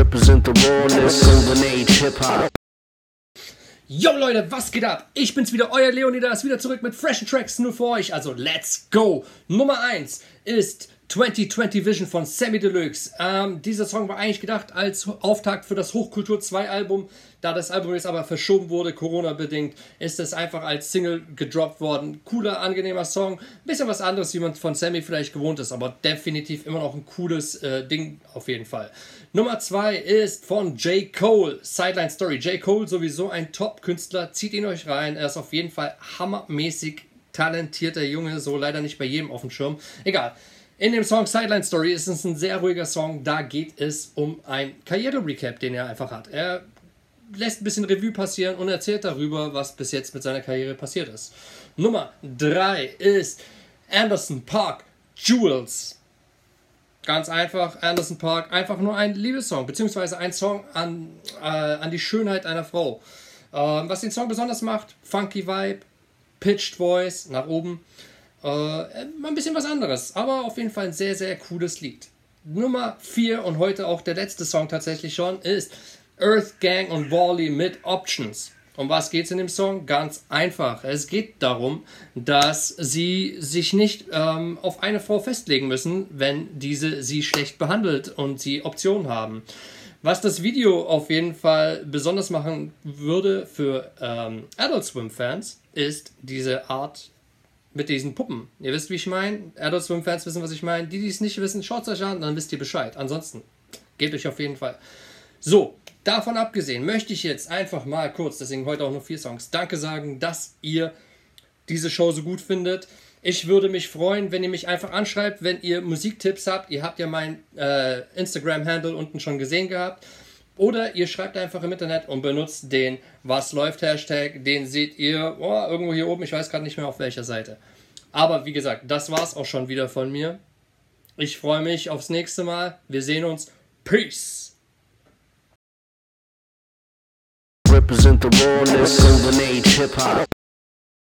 Represent the rawness, golden age hip hop. Yo Leute, was geht ab? Ich bin's wieder, euer Leonidas, wieder zurück mit freshen Tracks nur für euch. Also let's go! Nummer 1 ist 2020 Vision von Sammy Deluxe. Ähm, dieser Song war eigentlich gedacht als Auftakt für das Hochkultur 2 Album. Da das Album jetzt aber verschoben wurde, Corona-bedingt, ist es einfach als Single gedroppt worden. Cooler, angenehmer Song. Bisschen was anderes, wie man von Sammy vielleicht gewohnt ist, aber definitiv immer noch ein cooles äh, Ding auf jeden Fall. Nummer 2 ist von J. Cole, Sideline Story. J. Cole sowieso ein Top-Künstler, zieht ihn euch rein. Er ist auf jeden Fall hammermäßig talentierter Junge, so leider nicht bei jedem auf dem Schirm. Egal. In dem Song Sideline Story ist es ein sehr ruhiger Song. Da geht es um ein Karriere-Recap, den er einfach hat. Er lässt ein bisschen Revue passieren und erzählt darüber, was bis jetzt mit seiner Karriere passiert ist. Nummer 3 ist Anderson Park Jewels. Ganz einfach, Anderson Park, einfach nur ein Liebessong, beziehungsweise ein Song an, äh, an die Schönheit einer Frau. Ähm, was den Song besonders macht, funky Vibe, pitched Voice nach oben. Äh, ein bisschen was anderes, aber auf jeden Fall ein sehr, sehr cooles Lied. Nummer 4 und heute auch der letzte Song tatsächlich schon ist Earth Gang und Wally mit Options. Um was geht es in dem Song? Ganz einfach. Es geht darum, dass sie sich nicht ähm, auf eine Frau festlegen müssen, wenn diese sie schlecht behandelt und sie Optionen haben. Was das Video auf jeden Fall besonders machen würde für ähm, Adult Swim Fans, ist diese Art mit diesen Puppen. Ihr wisst, wie ich meine. Adult Swim Fans wissen, was ich meine. Die, die es nicht wissen, schaut es euch an, dann wisst ihr Bescheid. Ansonsten, gebt euch auf jeden Fall. So, davon abgesehen möchte ich jetzt einfach mal kurz, deswegen heute auch nur vier Songs, Danke sagen, dass ihr diese Show so gut findet. Ich würde mich freuen, wenn ihr mich einfach anschreibt, wenn ihr Musiktipps habt. Ihr habt ja mein äh, Instagram-Handle unten schon gesehen gehabt. Oder ihr schreibt einfach im Internet und benutzt den Was läuft Hashtag. Den seht ihr oh, irgendwo hier oben. Ich weiß gerade nicht mehr auf welcher Seite. Aber wie gesagt, das war's auch schon wieder von mir. Ich freue mich aufs nächste Mal. Wir sehen uns. Peace. Represent the rawness, golden age hip hop.